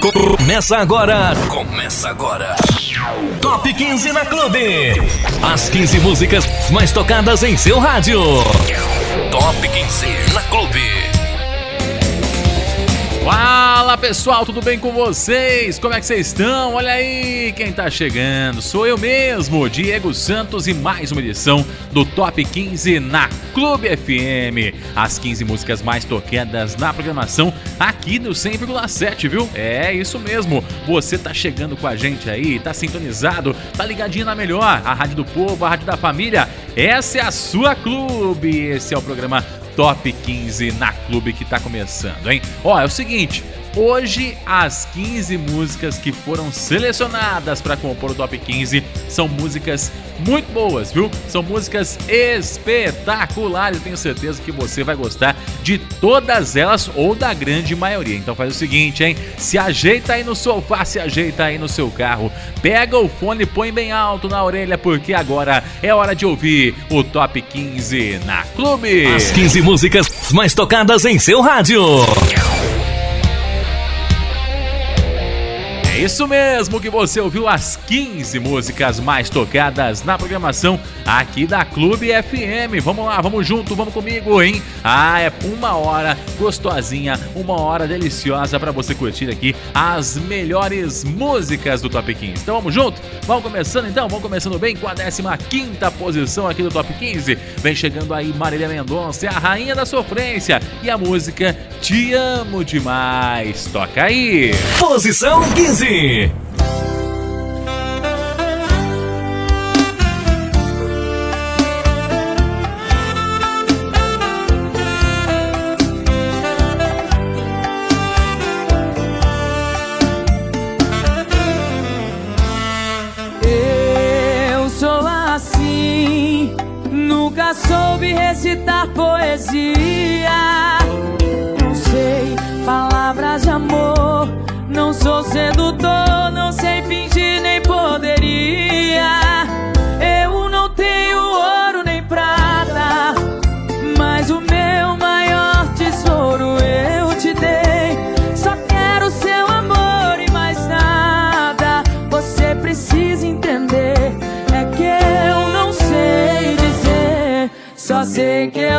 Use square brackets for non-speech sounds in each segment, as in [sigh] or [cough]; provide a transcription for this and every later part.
Começa agora. Começa agora. Top 15 na Clube. As 15 músicas mais tocadas em seu rádio. Top 15 na Clube. Fala pessoal, tudo bem com vocês? Como é que vocês estão? Olha aí quem tá chegando, sou eu mesmo, Diego Santos e mais uma edição do Top 15 na Clube FM. As 15 músicas mais tocadas na programação aqui no 100,7, viu? É isso mesmo, você tá chegando com a gente aí, tá sintonizado, tá ligadinho na melhor, a Rádio do Povo, a Rádio da Família. Essa é a sua clube, esse é o programa Top 15 na Clube que tá começando, hein? Ó, é o seguinte, Hoje, as 15 músicas que foram selecionadas para compor o Top 15 são músicas muito boas, viu? São músicas espetaculares. Tenho certeza que você vai gostar de todas elas ou da grande maioria. Então faz o seguinte, hein? Se ajeita aí no sofá, se ajeita aí no seu carro, pega o fone e põe bem alto na orelha, porque agora é hora de ouvir o Top 15 na Clube. As 15 músicas mais tocadas em seu rádio. Isso mesmo que você ouviu as 15 músicas mais tocadas na programação aqui da Clube FM. Vamos lá, vamos junto, vamos comigo, hein? Ah, é uma hora gostosinha, uma hora deliciosa para você curtir aqui as melhores músicas do Top 15. Então vamos junto? Vamos começando então? Vamos começando bem com a 15 posição aqui do Top 15. Vem chegando aí Marília Mendonça, a rainha da sofrência e a música Te Amo Demais. Toca aí! Posição 15. Sou assim, soube recitar poesia.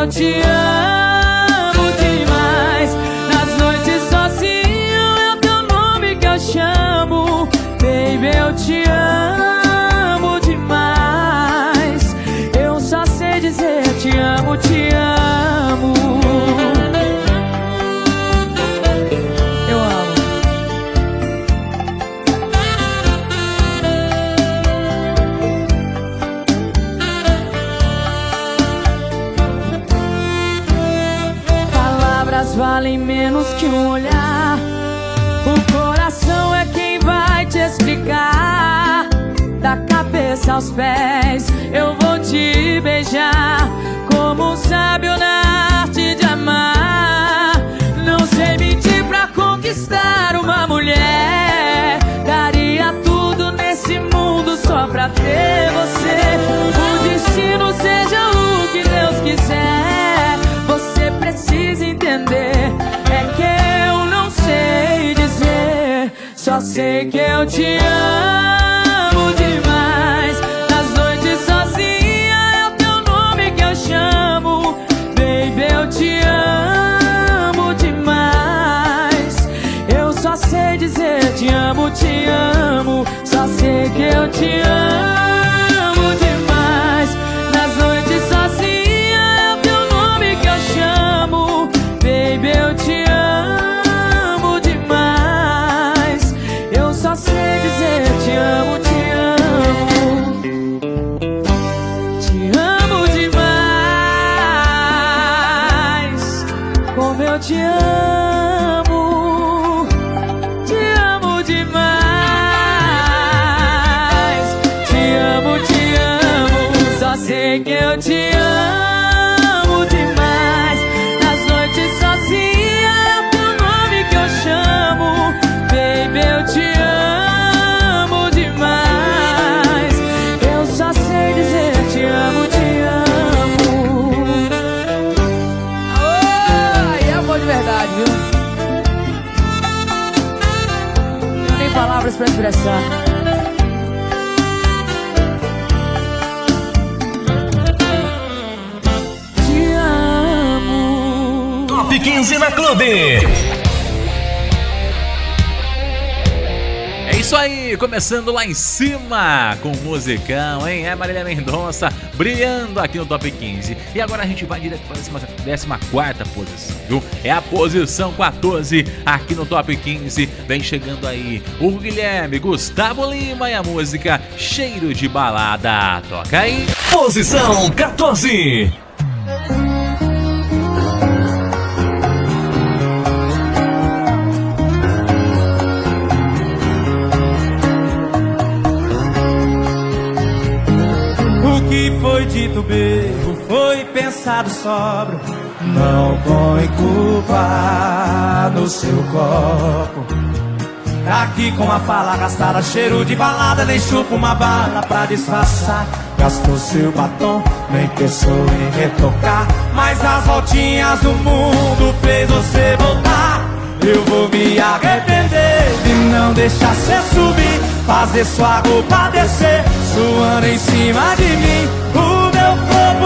Sei aos pés, eu vou te beijar. Como um sábio na arte de amar. Não sei mentir pra conquistar uma mulher. Daria tudo nesse mundo só pra ter você. O destino seja o que Deus quiser. Você precisa entender. É que eu não sei dizer. Só sei que eu te amo que 15 na Clube. isso aí, começando lá em cima com o musicão, hein? É Marília Mendonça brilhando aqui no Top 15. E agora a gente vai direto para a 14 posição, viu? É a posição 14 aqui no Top 15. Vem chegando aí o Guilherme Gustavo Lima e a música Cheiro de Balada. Toca aí. Posição 14. Dito bebo, foi pensado sóbrio. Não põe culpa no seu copo. Aqui com a fala gastada, cheiro de balada, nem chupa uma bala pra disfarçar. Gastou seu batom, nem pensou em retocar. Mas as voltinhas do mundo fez você voltar. Eu vou me arrepender de não deixar você subir, fazer sua roupa descer, suando em cima de mim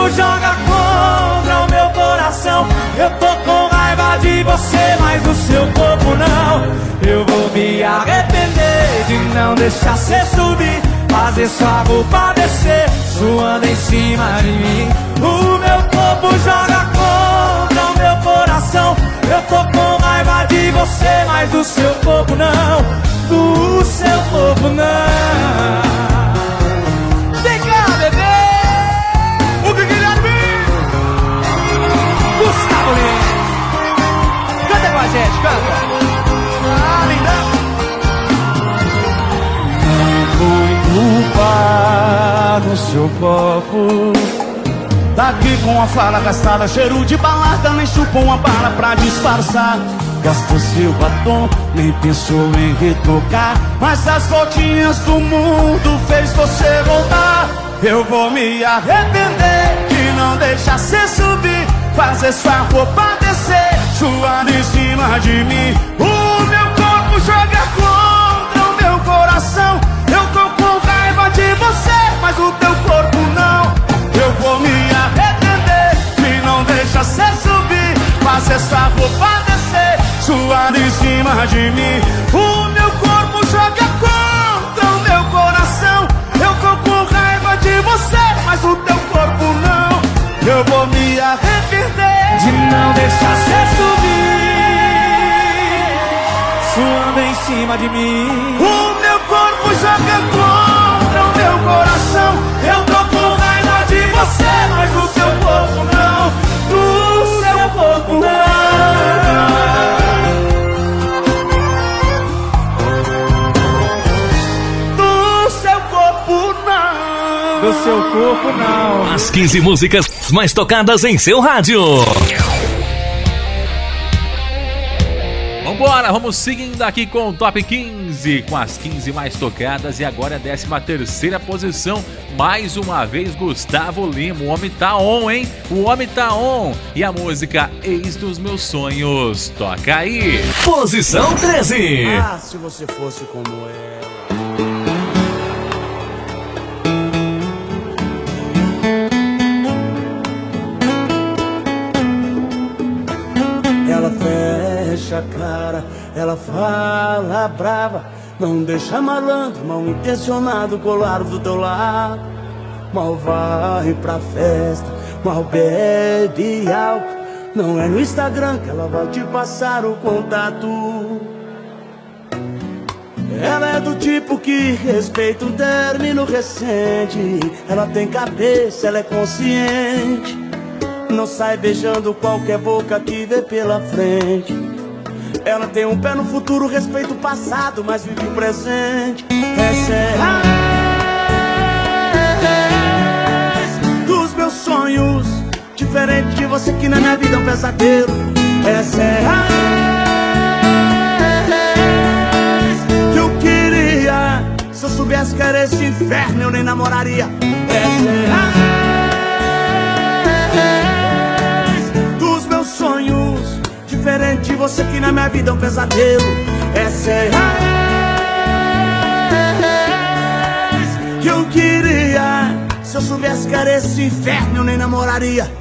corpo joga contra o meu coração. Eu tô com raiva de você, mas do seu corpo não. Eu vou me arrepender de não deixar você subir, fazer sua roupa descer, suando em cima de mim. O meu corpo joga contra o meu coração. Eu tô com raiva de você, mas do seu corpo não. Do seu corpo não. Gente, canta. Ah, linda. Não põe culpa no seu copo. Daqui com a fala gastada, cheiro de balada, nem chupou uma bala pra disfarçar. Gastou seu batom, nem pensou em retocar. Mas as voltinhas do mundo fez você voltar. Eu vou me arrepender de não deixar você subir, fazer sua roupa suando em cima de mim. O meu corpo joga contra o meu coração. Eu tô com raiva de você, mas o teu corpo não. Eu vou me arrepender de não deixar você subir, fazer essa roupa descer, suando em cima de mim. O meu corpo joga contra o meu coração. Eu tô com raiva de você, mas o teu corpo não. Eu vou me arrepender de não deixar você subir, suando em cima de mim. O meu corpo joga contra o meu coração. Eu As 15 músicas mais tocadas em seu rádio. Vambora, vamos seguindo aqui com o Top 15, com as 15 mais tocadas e agora a 13 terceira posição, mais uma vez Gustavo Lima, o homem tá on, hein? O homem tá on e a música Ex dos Meus Sonhos, toca aí. Posição 13. Ah, se você fosse como ela. Fecha a cara, ela fala brava. Não deixa malandro, mal intencionado colar do teu lado. Mal vai pra festa, mal bebe álcool. Não é no Instagram que ela vai te passar o contato. Ela é do tipo que respeita um término recente. Ela tem cabeça, ela é consciente. Não sai beijando qualquer boca que vê pela frente. Ela tem um pé no futuro, respeita o passado, mas vive o presente. Essa é a dos meus sonhos. Diferente de você que na minha vida é um pesadelo. Essa é a que eu queria. Se eu soubesse que era esse inferno, eu nem namoraria. Essa é a de você que na minha vida é um pesadelo Essa é a ex que eu queria Se eu soubesse que era esse inferno eu nem namoraria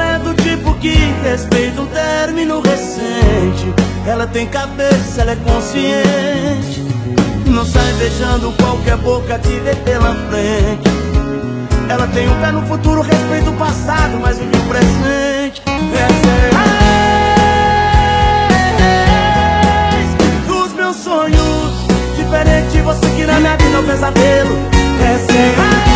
é tipo respeita um término recente. Ela tem cabeça, ela é consciente. Não sai beijando qualquer boca que vê pela frente. Ela tem um pé no futuro, respeita o passado, mas vive o presente. É a ex dos meus sonhos. Diferente de você que na minha vida é um pesadelo. É a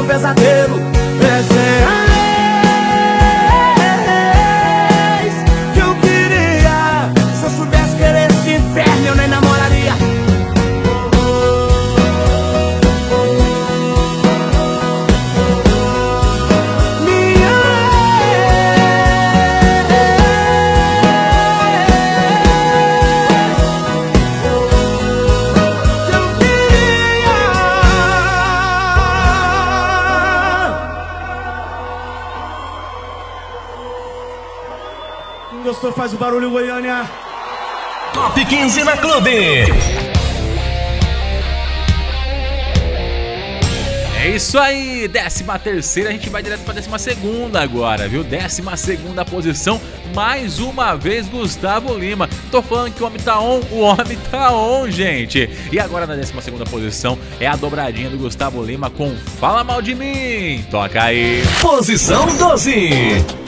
um pesadelo. Essa gostou faz o barulho, Goiânia. Top 15 na Clube. É isso aí, décima terceira, a gente vai direto pra décima segunda agora, viu? Décima segunda posição, mais uma vez Gustavo Lima. Tô falando que o homem tá on, o homem tá on, gente. E agora na décima segunda posição é a dobradinha do Gustavo Lima com Fala Mal de Mim. Toca aí. Posição 12.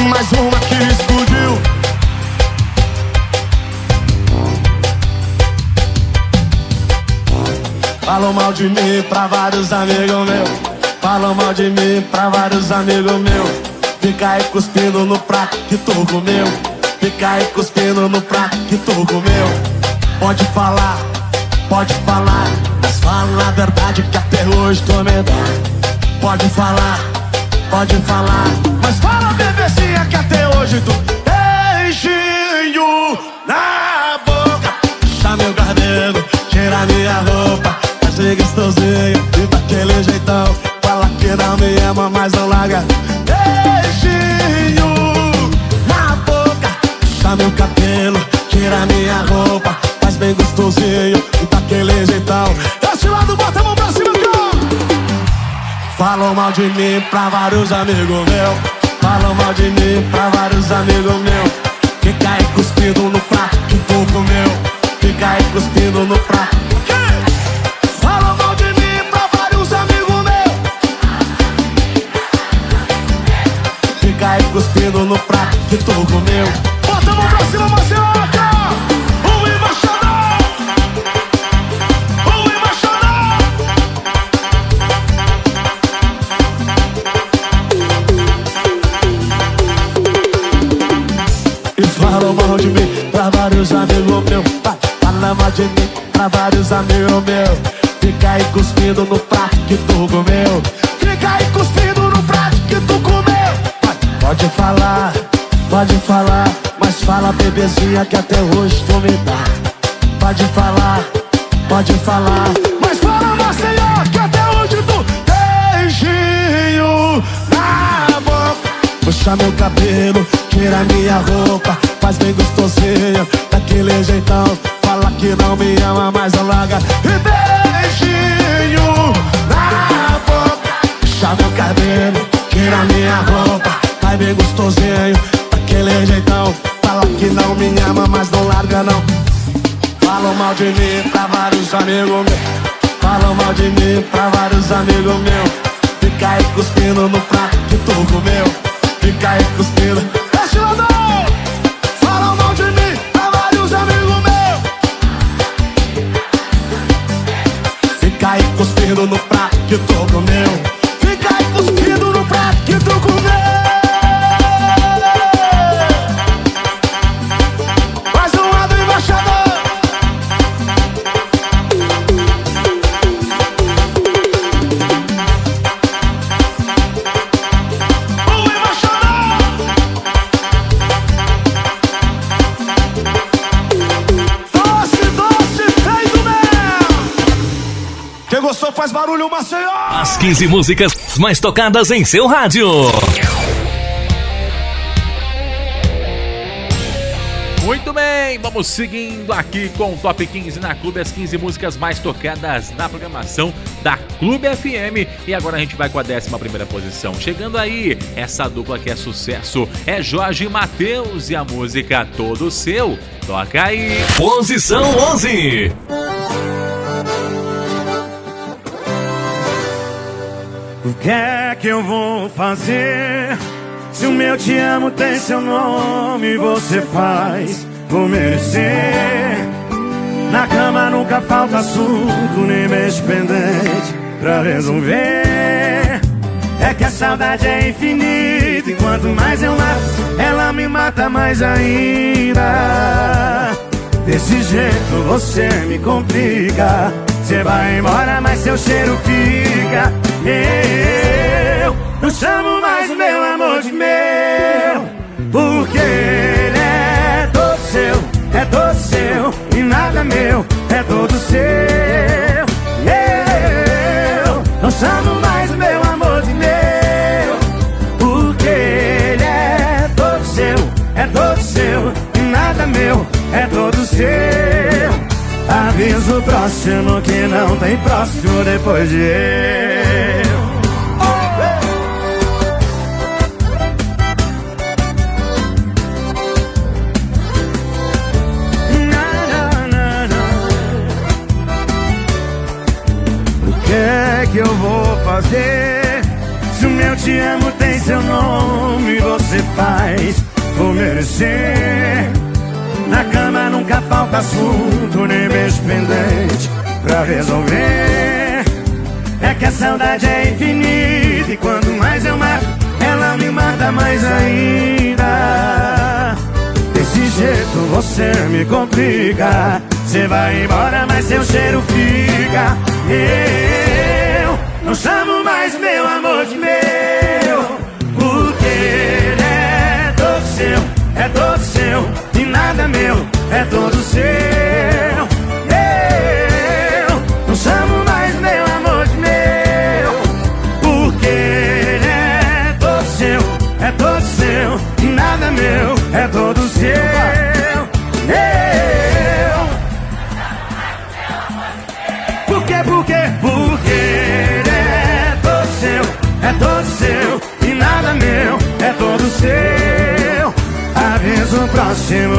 Mais uma que explodiu. Falam mal de mim pra vários amigos meus Falam mal de mim pra vários amigos meus Fica aí cuspindo no prato que tu comeu Fica aí cuspindo no prato que tu comeu Pode falar, pode falar. Mas fala a verdade que até hoje tô medado Pode falar, pode falar. Mas fala bebezinha que até hoje tu Beijinho na boca. Puxa meu cabelo, tira minha roupa. Ser gostosinho e daquele jeitão. Fala que não me ama, mas não larga. Beijinho na boca. Puxa meu cabelo, tira minha roupa. Faz bem gostosinho mal de mim pra vários amigos meus Falam mal de mim pra vários amigos meus Fica aí cuspindo no prato que tu comeu Fica aí cuspindo no prato. Falam mal de mim pra vários amigos aí cuspindo no prato que tu comeu vários amigos meus Fica aí cuspindo no prato que tu comeu. Fica aí cuspindo no prato que tu comeu. Pode falar, pode falar Mas fala bebezinha que até hoje Mim pra vários amigos meus Fica aí cuspindo no prato que tu comeu Fica aí cuspindo Maceió! As 15 músicas mais tocadas em seu rádio. Muito bem, vamos seguindo aqui com o Top 15 na Clube, as 15 músicas mais tocadas na programação da Clube FM. E agora a gente vai com a 11 posição. Chegando aí, essa dupla que é sucesso é Jorge e Matheus e a música Todo Seu. Toca aí. Posição 11. Que é que eu vou fazer? Se o meu te amo tem seu nome, você faz por merecer. Na cama nunca falta assunto, nem mês pendente pra resolver. É que a saudade é infinita, e quanto mais eu mato, ela me mata mais ainda. Desse jeito você me complica. Você vai embora, mas seu cheiro fica. Eu não chamo mais o meu amor de meu, porque ele é todo seu, é todo seu e nada meu, é todo seu. Eu não chamo mais o meu amor de meu, porque ele é todo seu, é todo seu e nada meu, é todo seu. Aviso próximo que não tem próximo depois de eu. O é que eu vou fazer? Se o meu te amo tem seu nome, você faz por merecer. Na cama nunca falta assunto, nem beijo pendente pra resolver. É que a saudade é infinita e quanto mais eu mato, ela me mata mais ainda. Desse jeito você me complica. Você vai embora, mas seu cheiro fica. Eu não chamo mais meu amor de meu, porque ele é todo seu, é todo seu nada meu, é todo seu.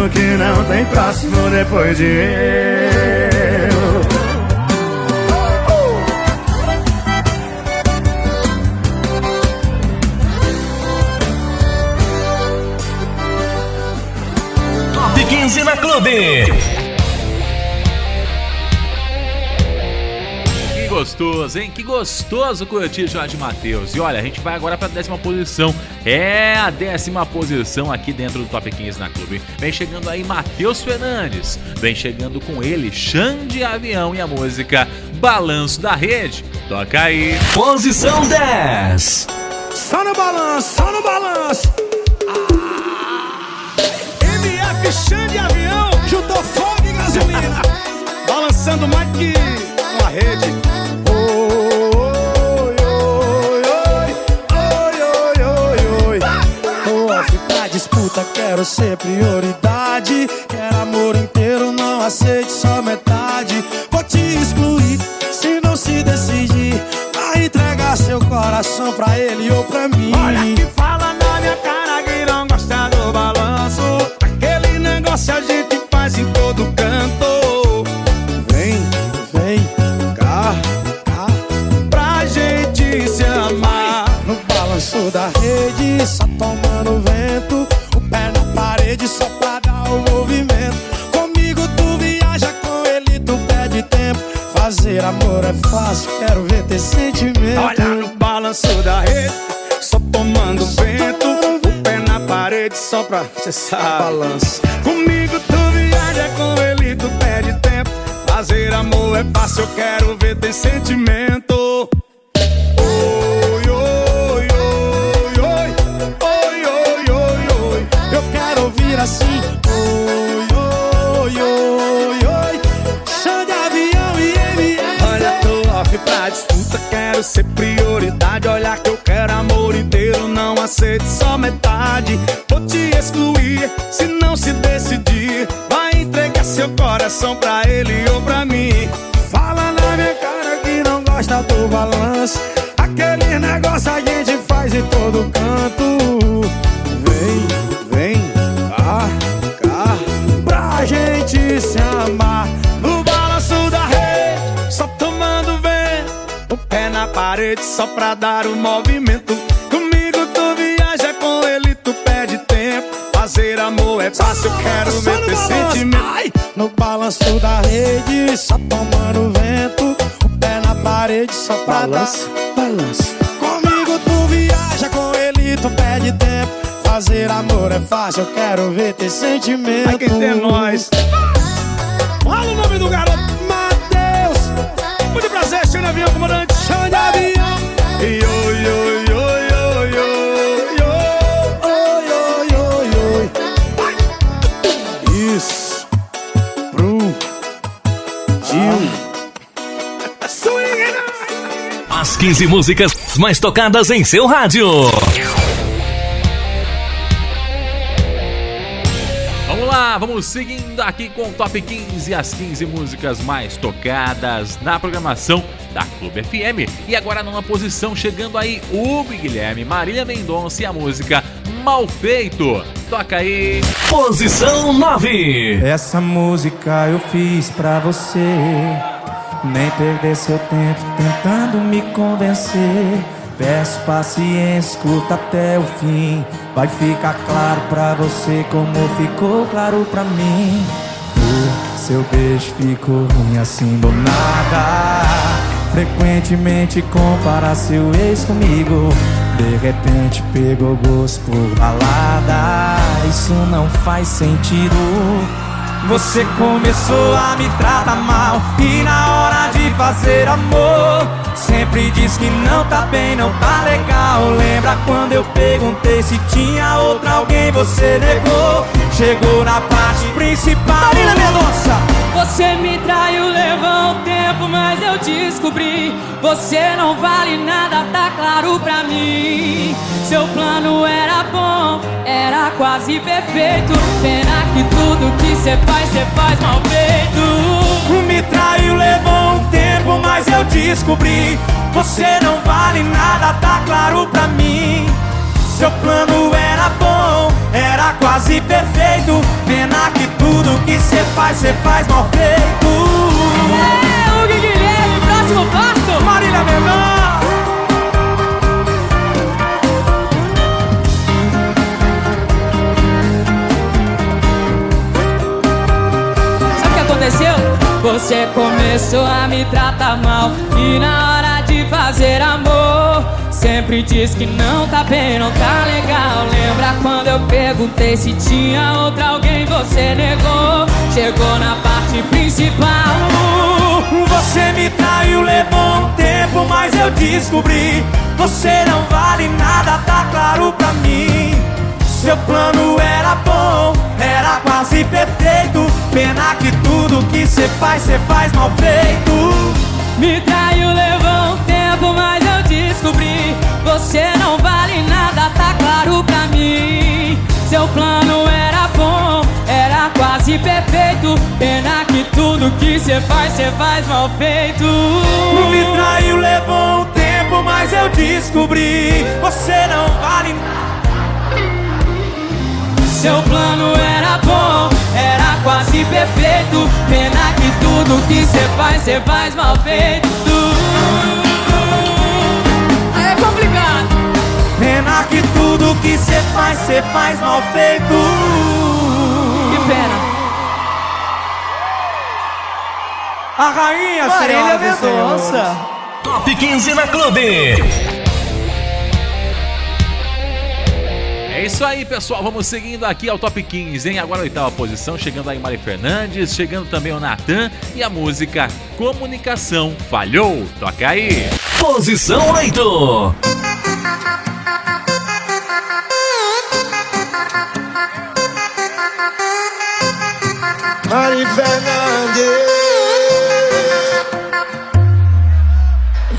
Que não tem próximo depois de eu. Top 15 na Clube. Gostoso, hein? Que gostoso curtir Jorge Matheus. E olha, a gente vai agora para a décima posição. É a décima posição aqui dentro do Top 15 na Clube. Vem chegando aí Matheus Fernandes. Vem chegando com ele Xande Avião e a música Balanço da Rede. Toca aí. Posição 10. Só no balanço, só no balanço. MF Xande Avião, juntou fogo e gasolina. Balançando mais que uma rede. Disputa, quero ser prioridade. Quero amor inteiro, não aceite só metade. Vou te excluir se não se decidir. Vai entregar seu coração pra ele ou pra mim. Olha pra sabe. Balança. Comigo só pra Balança, dar. balança. Comigo tu viaja, com ele tu perde tempo. Fazer amor é fácil, eu quero ver teu sentimento. Ai, quem tem nós. Fala o nome do garoto, Matheus. Muito prazer, Xande Avião, comandante Xande Avião. Yo, yo, 15 músicas mais tocadas em seu rádio. Vamos lá, vamos seguindo aqui com o Top 15, as 15 músicas mais tocadas na programação da Clube FM. E agora numa posição, chegando aí, Hugo Guilherme, Marília Mendonça e a música Mal Feito. Toca aí. Posição 9. Essa música eu fiz pra você. Nem perder seu tempo tentando me convencer. Peço paciência, escuta até o fim. Vai ficar claro pra você como ficou claro pra mim. O seu beijo ficou ruim assim do nada. Frequentemente compara seu ex comigo. De repente pegou gosto por balada. Isso não faz sentido. Você começou a me tratar mal E na hora de fazer amor Sempre diz que não tá bem, não tá legal. Lembra quando eu perguntei se tinha outra alguém Você negou. Chegou na parte principal. Marina Mendonça! Você me traiu, levou um tempo, mas eu descobri. Você não vale nada, tá claro pra mim. Seu plano era bom, era quase perfeito. Pena que tudo que cê faz, cê faz mal feito. Me traiu, levou um tempo, mas eu descobri. Você não vale nada, tá claro pra mim Seu plano era bom, era quase perfeito. Pena que tudo que cê faz, cê faz mal feito. É, e Guilherme, próximo passo. Marília Mendonça. Sabe o que aconteceu? Você começou a me tratar mal E na hora de fazer amor Sempre diz que não tá bem, não tá legal. Lembra quando eu perguntei se tinha outra alguém? Você negou, chegou na parte principal. Você me traiu, levou um tempo, mas eu descobri. Você não vale nada, tá claro pra mim. Seu plano era bom, era quase perfeito. Pena que tudo que cê faz, cê faz mal feito. Me traiu, levou um tempo, mas Você não vale nada, tá claro pra mim. Seu plano era bom, era quase perfeito. Pena que tudo que cê faz, cê faz mal feito. Me traiu, levou um tempo, mas eu descobri. Você não vale nada. Seu plano era bom, era quase perfeito. Pena que tudo que cê faz, cê faz mal feito Pena que tudo que cê faz, cê faz mal feito Que pena A rainha, Marília. Mendonça! Top 15 na Clube. É isso aí, pessoal. Vamos seguindo aqui ao top 15, hein? Agora a oitava posição, chegando aí Mari Fernandes, chegando também o Natan e a música Comunicação Falhou. Toca aí. Posição 8. Mari Fernandes.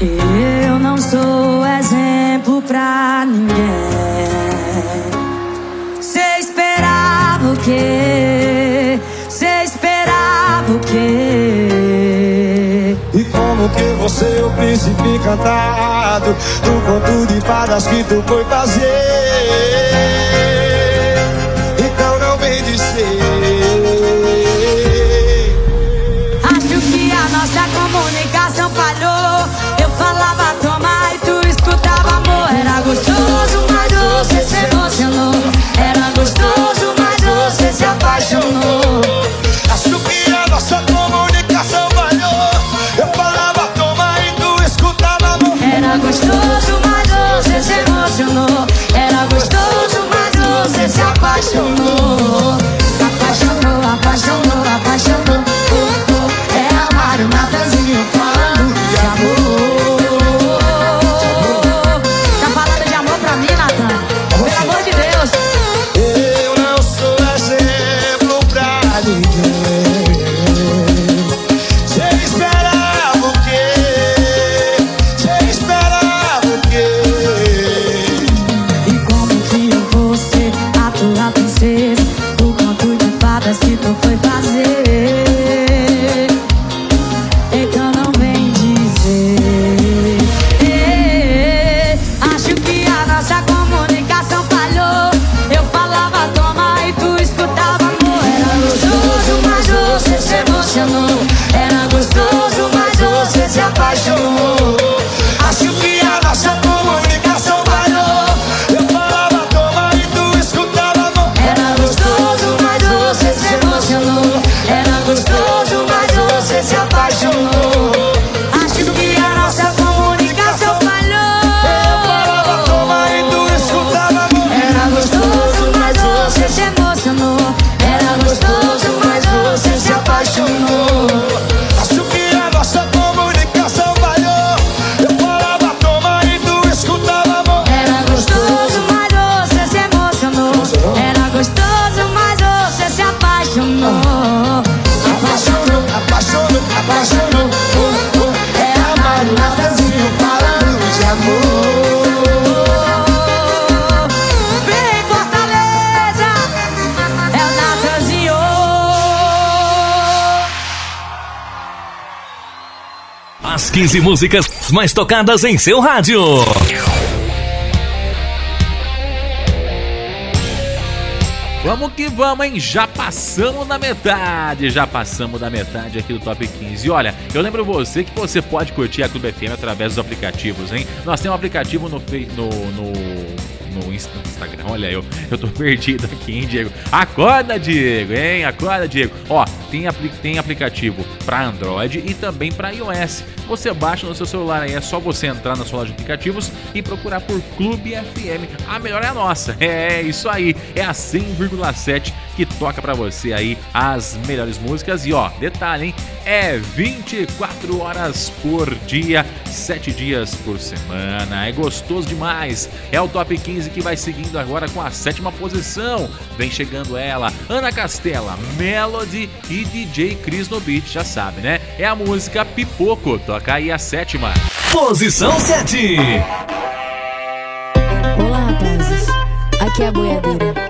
Eu não sou exemplo pra ninguém. Cê esperava o quê? Cê esperava o quê? Como que você é o príncipe encantado Do conto de fadas que tu foi fazer Oh. As 15 músicas mais tocadas em seu rádio. Vamos que vamos, hein? Já passamos da metade, já passamos da metade aqui do Top 15. E olha, eu lembro você que você pode curtir a Clube FM através dos aplicativos, hein? Nós temos um aplicativo no, no, no no Instagram. Olha, eu, eu tô [laughs] perdido aqui, hein, Diego? Acorda, Diego, hein? Acorda, Diego. Ó, tem, apli tem aplicativo para Android e também para iOS. Você baixa no seu celular aí, é só você entrar na sua loja de aplicativos e procurar por Clube FM. A melhor é a nossa. [laughs] É isso aí, é a 100,7 que toca para você aí as melhores músicas. E ó, detalhe, hein? É 24 horas por dia, 7 dias por semana. É gostoso demais. É o Top 15 que vai seguindo agora com a sétima posição. Vem chegando ela, Ana Castela, Melody e DJ Cris no beat, já sabe, né? É a música Pipoco. Toca aí a sétima. Posição 7. Olá, rapazes. Aqui é a boiadeira.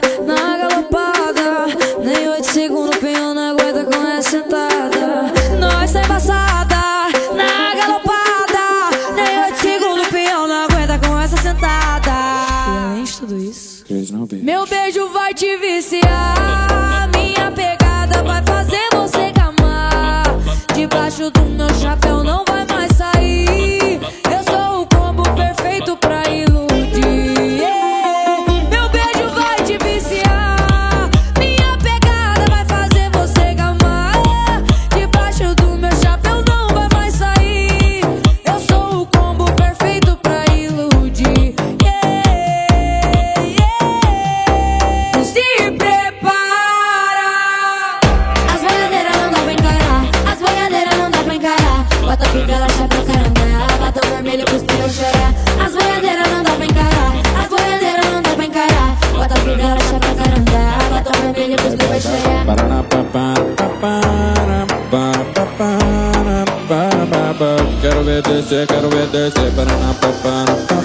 Para na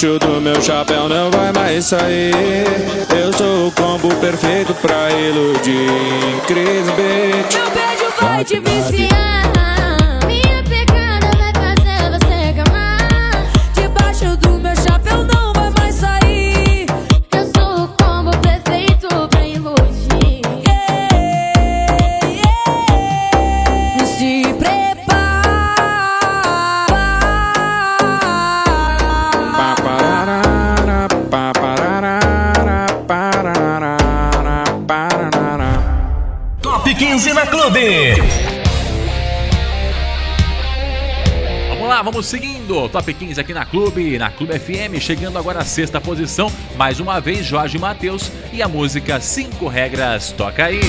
Debaixo do meu chapéu não vai mais sair. Eu sou o combo perfeito pra iludir. Cris Beat. Meu beijo vai te viciar. Lá, vamos seguindo. Top 15 aqui na Clube, na Clube FM, chegando agora à sexta posição. Mais uma vez, Jorge Matheus e a música Cinco Regras. Toca aí.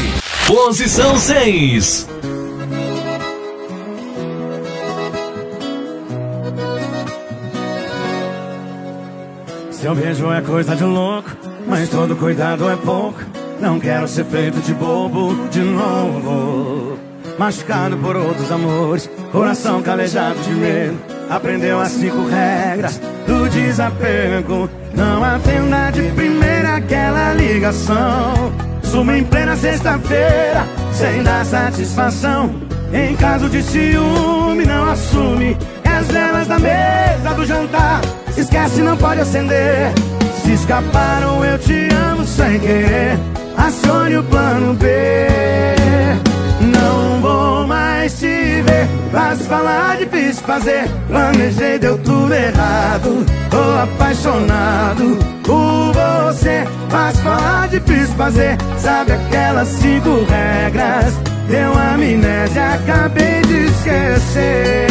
Posição 6. Seu beijo é coisa de louco, mas todo cuidado é pouco. Não quero ser feito de bobo de novo. Machucado por outros amores, coração calejado de medo. Aprendeu as cinco regras do desapego. Não atenda de primeira aquela ligação. Suma em plena sexta-feira, sem dar satisfação. Em caso de ciúme, não assume. E as velas da mesa do jantar, esquece, não pode acender. Se escaparam, eu te amo sem querer. Acione o plano B. Fácil falar, difícil fazer. Planejei, deu tudo errado. Tô apaixonado por você. Fácil falar, difícil fazer. Sabe aquelas cinco regras? Deu amnésia, acabei de esquecer.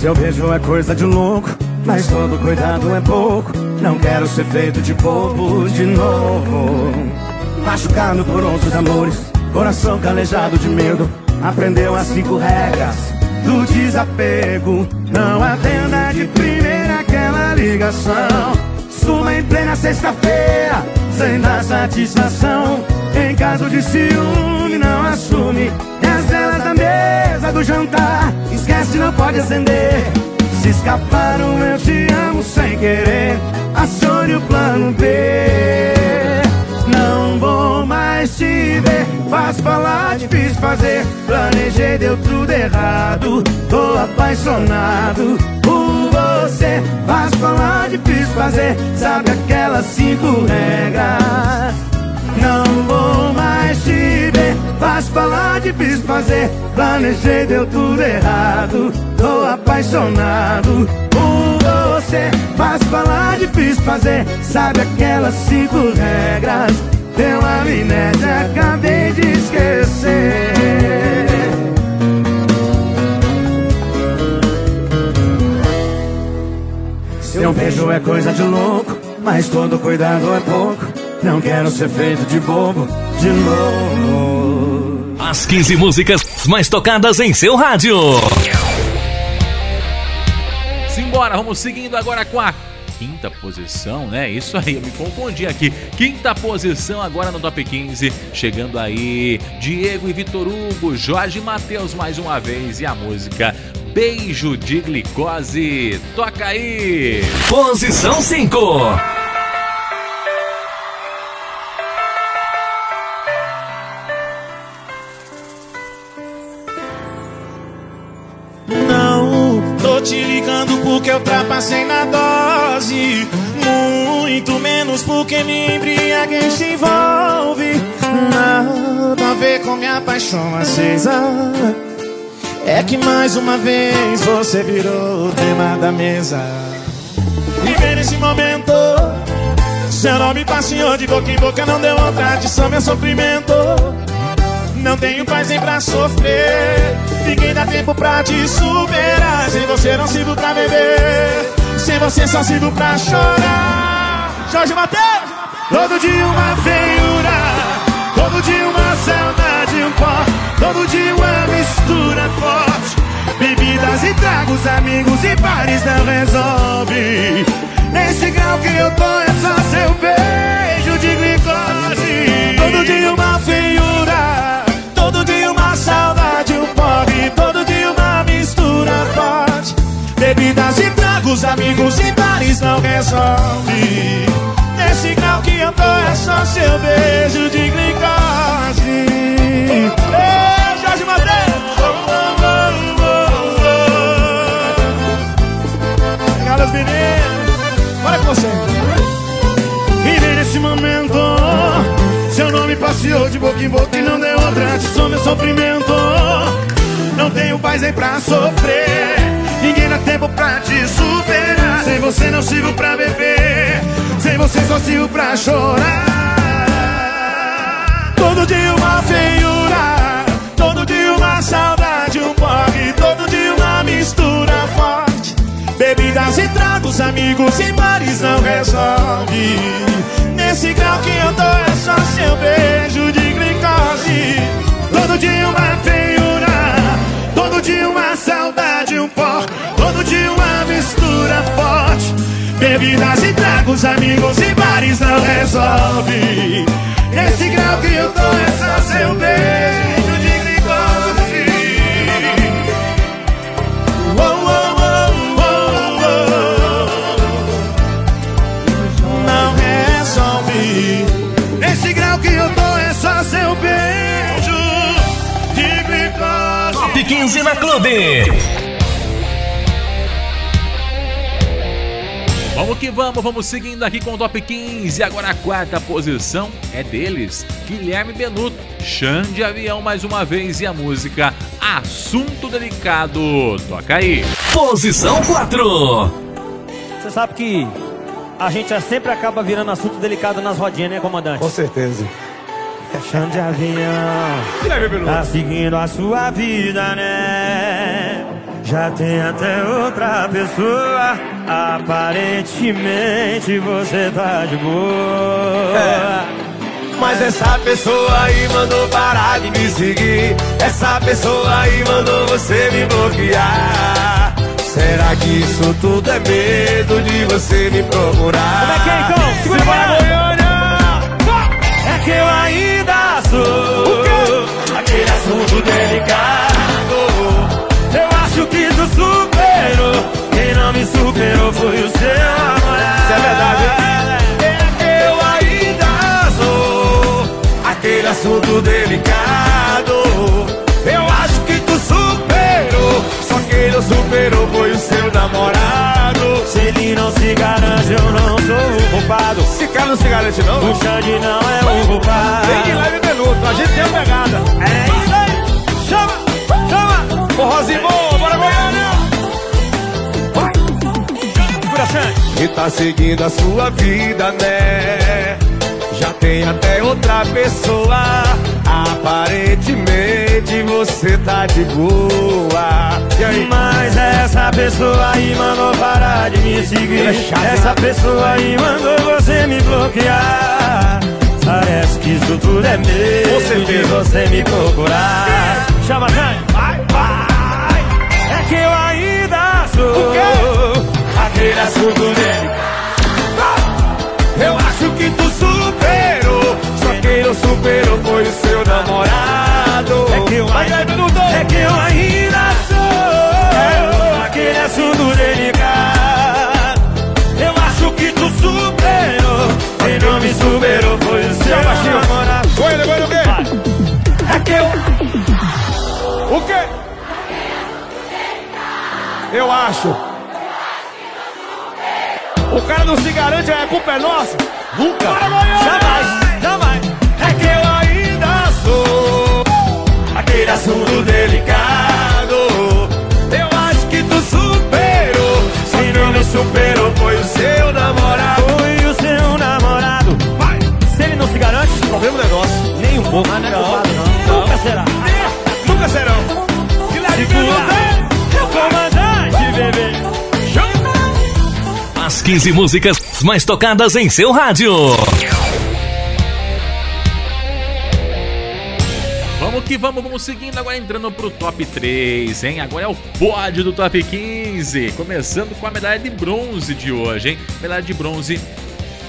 Seu beijo é coisa de louco, mas todo cuidado é pouco. Não quero ser feito de bobo de novo. Machucado por outros amores, coração calejado de medo. Aprendeu as cinco regras do desapego. Não atenda de primeira aquela ligação. Suma em plena sexta-feira, sem dar satisfação. Em caso de ciúme, não assume. E as velas da mesa do jantar, esquece, não pode acender. Se escaparam, eu te amo sem querer. Acione o plano B. Não vou mais te ver. Fácil falar, difícil fazer. Planejei, deu tudo errado. Tô apaixonado por você. Fácil falar, difícil fazer. Sabe aquelas cinco regras? Não vou mais te ver. Fácil falar, difícil fazer. Planejei, deu tudo errado. Tô apaixonado por você. Fácil falar, difícil fazer. Sabe aquelas cinco regras? Deu amnésia, acabei de esquecer. Seu beijo é coisa de louco, mas todo cuidado é pouco. Não quero ser feito de bobo de novo. As 15 músicas mais tocadas em seu rádio. Simbora, vamos seguindo agora com a quinta posição, né? Isso aí, eu me confundi aqui. Quinta posição agora no Top 15. Chegando aí, Diego e Vitor Hugo, Jorge e Matheus mais uma vez. E a música Beijo de Glicose. Toca aí! Posição 5. Porque eu ultrapassei na dose. Muito menos porque me embriaguei se envolve. Nada a ver com minha paixão acesa. É que mais uma vez você virou o tema da mesa. Viver nesse momento. Seu nome passeou de boca em boca, não deu outra adição, meu sofrimento. Não tenho paz nem pra sofrer. Ninguém dá tempo pra te superar. Sem você não sirvo pra beber. Sem você só sirvo pra chorar. Jorge Mateus! Todo dia uma feiura. Todo dia uma saudade, um pó. Todo dia uma mistura forte. Bebidas e tragos, amigos e bares não resolve. Nesse grau que eu tô é só seu beijo de glicose. Todo dia uma feiura. Bebidas e tragos, amigos e bares não resolve. Nesse grau que eu tô é só seu beijo de glicose. Ei, Jorge Matheus! Obrigado, os meninos. Com você. Viver nesse momento. Seu nome passeou de boca em boca e não deu outra adição meu sofrimento. Não tenho paz nem pra sofrer. Ninguém dá tempo pra te superar. Sem você não sirvo pra beber. Sem você só sirvo pra chorar. Todo dia uma feiura. Todo dia uma saudade, um porre. Todo dia uma mistura forte. Bebidas e tragos, amigos e bares não resolve. Nesse grau que eu tô é só seu beijo de glicose. Todo dia uma feiura, dia uma saudade, um pó. Todo dia uma mistura forte. Bebidas e tragos, amigos e bares não resolve. Nesse grau que eu tô é só seu beijo Top 15 na Clube. Vamos que vamos, vamos seguindo aqui com o top 15. Agora a quarta posição é deles, Guilherme Benuto, Xan de Avião mais uma vez e a música Assunto Delicado. Toca aí. Posição 4. Você sabe que a gente sempre acaba virando assunto delicado nas rodinhas, né, comandante? Com certeza. Chão de avião, tá seguindo a sua vida, né? Já tem até outra pessoa. Aparentemente você tá de boa. Mas essa pessoa aí mandou parar de me seguir. Essa pessoa aí mandou você me bloquear. Será que isso tudo é medo de você me procurar? Como é que é então? Segura Se que eu ainda sou aquele assunto delicado. Eu acho que tu superou. Quem não me superou foi o seu namorado. Isso é verdade, É que eu ainda sou aquele assunto delicado. Eu acho que tu superou. Só quem não superou foi namorado. Se ele não se garante, eu não sou o culpado. Esse cara não se garante, não? O Xande não é o culpado. Tem Guilherme Benuto, a gente tem a pegada. É isso aí. Chama, chama. Forrozinho bom, bora Goiânia! Segura, Xande. E tá seguindo a sua vida, né? Já tem até outra pessoa. Aparentemente você tá de boa. E? Mas essa pessoa aí mandou parar de me seguir. É chata, essa né? pessoa aí mandou você me bloquear. Parece que isso tudo é Com medo de você me procurar. Chama, Xande. Vai, vai. É que eu ainda sou aquele assunto dele. Não superou foi o seu namorado. É que eu ainda, Guilherme Benuto! é que eu ainda sou aquele assunto delicado. Eu acho que tu superou. Quem não me superou foi o seu namorado. Goiânia, Goiânia, o quê? É que eu O quê? Eu acho. O cara não se garante, a culpa é nossa. Nunca. Jamais. Aquele assunto delicado. Eu acho que tu superou. Se não me superou, foi o seu namorado. Foi o seu namorado. Vai. Se ele não se garante, problema é nosso. Nem um pouco. Mas não é Não, culpado, não. Nunca será. Nunca serão. Segura. É o comandante, bebê. As 15 músicas mais tocadas em seu rádio. Que vamos, vamos seguindo agora entrando pro top 3, hein? Agora é o pódio do top 15. Começando com a medalha de bronze de hoje, hein? Medalha de bronze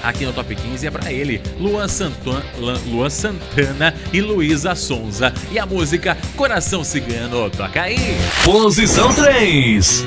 aqui no top 15 é pra ele, Luan Santana, Luan Santana e Luísa Sonza. E a música Coração Cigano, toca aí. Posição 3.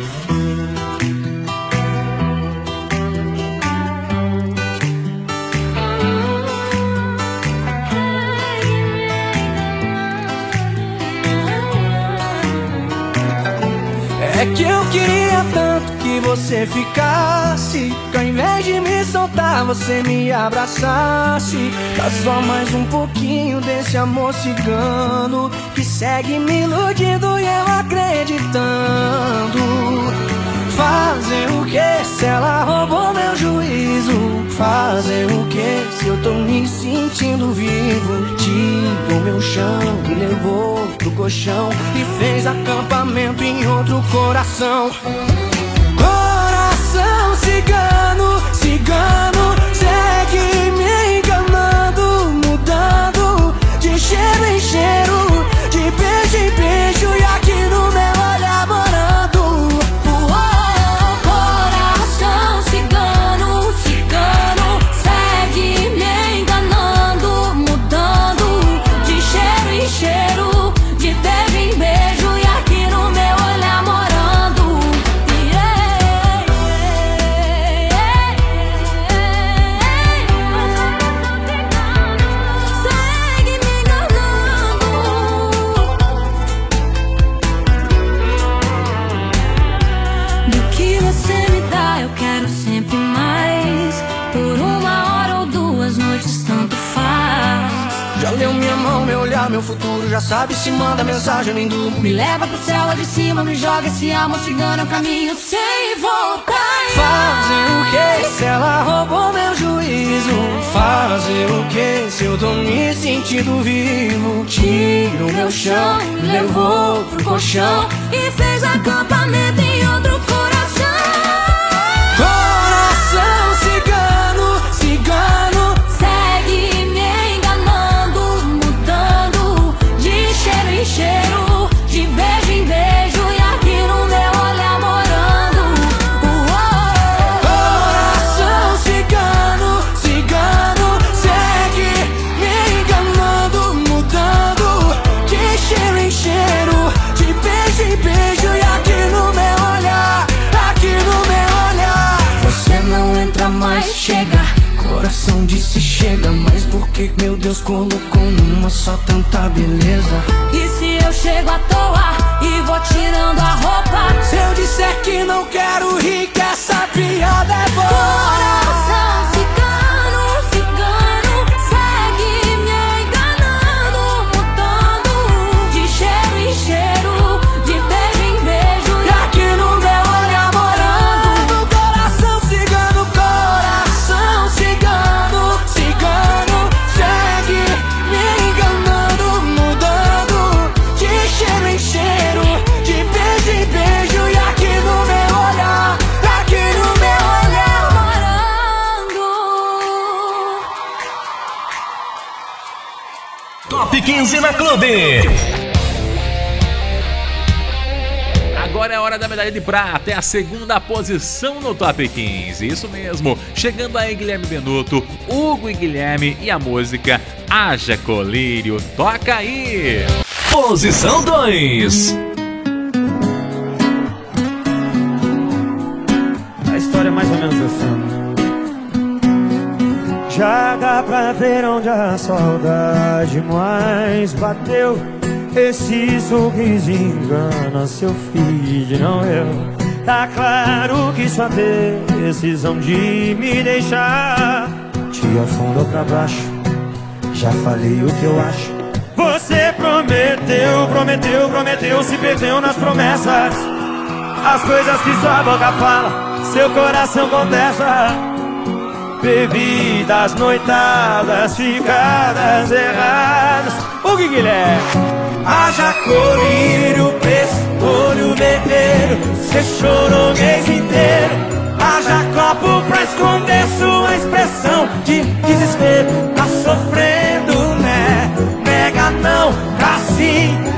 Você ficasse. Que ao invés de me soltar, você me abraçasse. Dá só mais um pouquinho desse amor cigano Que segue me iludindo e eu acreditando. Fazer o que se ela roubou meu juízo? Fazer o que se eu tô me sentindo vivo? Tirou meu chão, me levou pro colchão. E fez acampamento em outro coração Coração cigano, cigano Segue me enganando, mudando De cheiro em cheiro, sabe se manda mensagem, nem durmo Me leva pro céu lá de cima, me joga esse amor cigano, é o caminho sem voltar. Fazer o que se ela roubou meu juízo? Fazer o que se eu tô me sentindo vivo? Tira o meu chão, me levou pro colchão E fez acampamento em outro coração. Coração que meu Deus colocou numa só tanta beleza? E se eu chego à toa e vou tirando a roupa? Se eu disser que não quero rir, que essa piada é boa Top 15 na Clube. Agora é a hora da medalha de prata, é a segunda posição no top 15. Isso mesmo, chegando aí Guilherme Benuto, Hugo e Guilherme e a música Haja Colírio. Toca aí! Posição 2. Já dá pra ver onde a saudade mais bateu Esse sorriso engana seu filho, não eu Tá claro que sua decisão de me deixar te afundou pra baixo. Já falei o que eu acho. Você prometeu, prometeu, prometeu, se perdeu nas promessas. As coisas que sua boca fala, seu coração contesta. Bebidas, noitadas, ficadas erradas. O que Guilherme? Haja colírio, preço, olho vermelho. Cê chorou o mês inteiro. Haja copo pra esconder sua expressão de desespero. Tá sofrendo, né? Nega não, tá.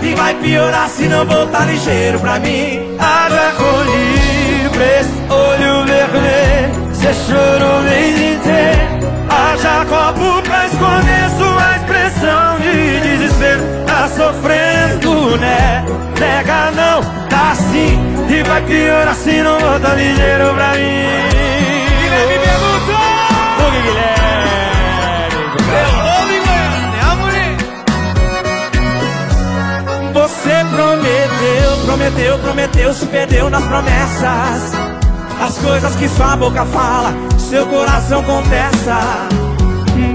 E vai piorar se não voltar ligeiro pra mim. Haja colírio, preço, olho vermelho. Cê chorou o mês inteiro. Haja copo pra esconder sua expressão de desespero. Tá sofrendo, né? Nega não, tá sim. E vai piorar se não voltar ligeiro pra mim. Guilherme perguntou! O Guilherme. Você prometeu, prometeu, prometeu, se perdeu nas promessas. As coisas que sua boca fala, seu coração contesta.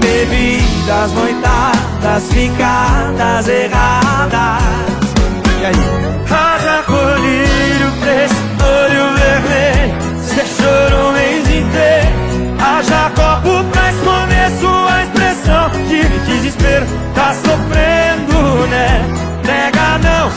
Bebidas, noitadas, ficadas erradas. E aí? Haja colírio, preço, olho vermelho. Cê chorou o mês inteiro. Haja copo pra esconder sua expressão de desespero. Tá sofrendo, né? Nega não,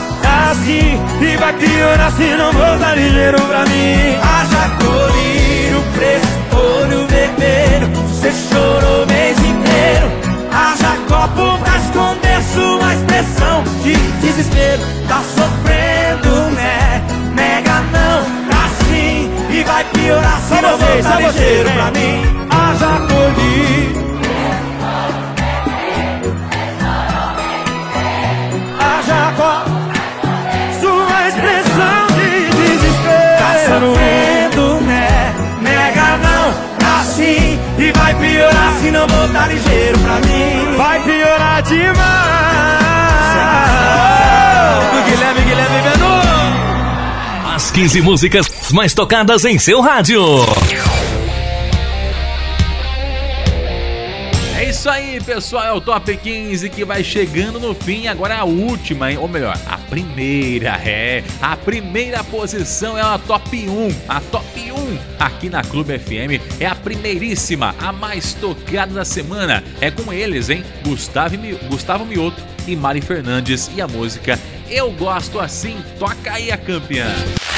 assim. E vai piorar se não voltar ligeiro pra mim. Haja colírio, preço, olho vermelho. Cê chorou o mês inteiro. Haja copo pra esconder sua expressão de desespero. Tá sofrendo, né? Nega não, tá sim. E vai piorar se não voltar ligeiro pra mim. Haja colírio. Vai piorar se não voltar ligeiro pra mim. Vai piorar demais. Do Guilherme, Guilherme Benu As 15 músicas mais tocadas em seu rádio. Isso aí, pessoal. É o Top 15 que vai chegando no fim. Agora a última, hein? ou melhor, a primeira. É, a primeira posição é a Top 1. A Top 1 aqui na Clube FM é a primeiríssima, a mais tocada da semana. É com eles, hein? Gustavo, Gustavo Mioto e Mari Fernandes. E a música Eu Gosto Assim. Toca aí a campeã.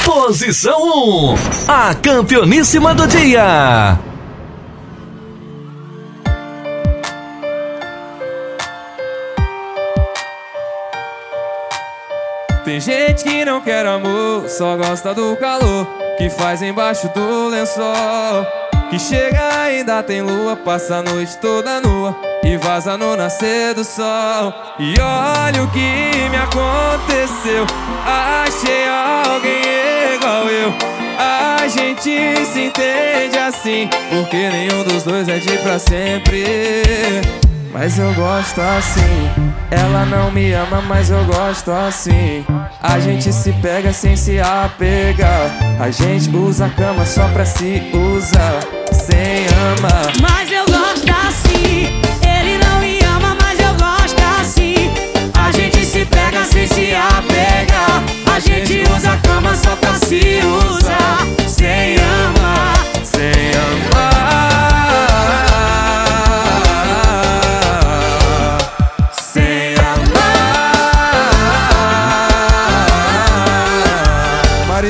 Posição 1. A campeoníssima do dia. Tem gente que não quer amor, só gosta do calor que faz embaixo do lençol. Que chega ainda tem lua, passa a noite toda nua e vaza no nascer do sol. E olha o que me aconteceu, achei alguém igual eu. A gente se entende assim, porque nenhum dos dois é de pra sempre. Mas eu gosto assim. Ela não me ama, mas eu gosto assim. A gente se pega sem se apegar. A gente usa a cama só pra se usar, sem amar. Mas eu gosto assim. Ele não me ama, mas eu gosto assim. A gente se pega sem se apegar. A gente usa a cama só pra se usar.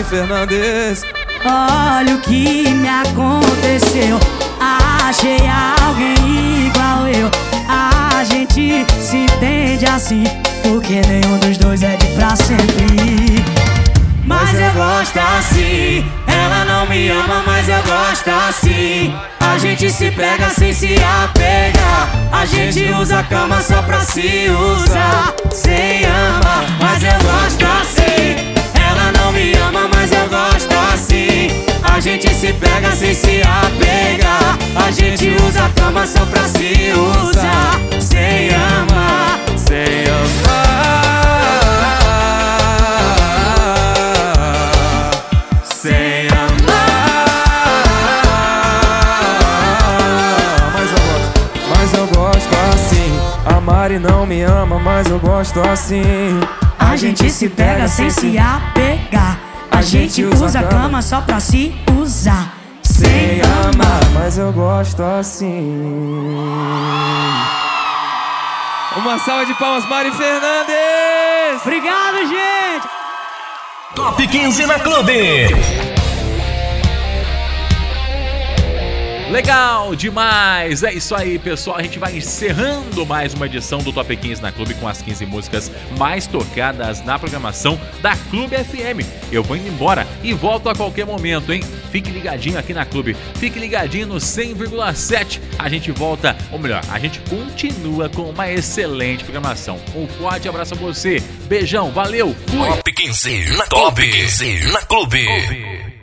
Fernandes. Olha o que me aconteceu. Achei alguém igual eu. A gente se entende assim. Porque nenhum dos dois é de pra sempre. Mas eu gosto assim. Ela não me ama, mas eu gosto assim. A gente se pega sem se apegar. A gente usa a cama só pra se usar. Sem amar, mas eu gosto assim. gente se pega sem se apegar. A gente usa a cama só pra se usar. Sem amar, sem amar. Sem amar. Mas eu gosto, mas eu gosto assim. A Mari não me ama, mas eu gosto assim. A gente se pega sem se apegar. A gente usa a cama só pra se usar. Sem amar. Mas eu gosto assim. Uma salva de palmas, Mari Fernandes! Obrigado, gente! Top 15 na Clube. Legal demais! É isso aí, pessoal. A gente vai encerrando mais uma edição do Top 15 na Clube com as 15 músicas mais tocadas na programação da Clube FM. Eu vou indo embora e volto a qualquer momento, hein? Fique ligadinho aqui na Clube. Fique ligadinho no 100,7. A gente volta, ou melhor, a gente continua com uma excelente programação. Um forte abraço a você. Beijão, valeu, fui! Top 15 na Top 15 na Clube. Clube.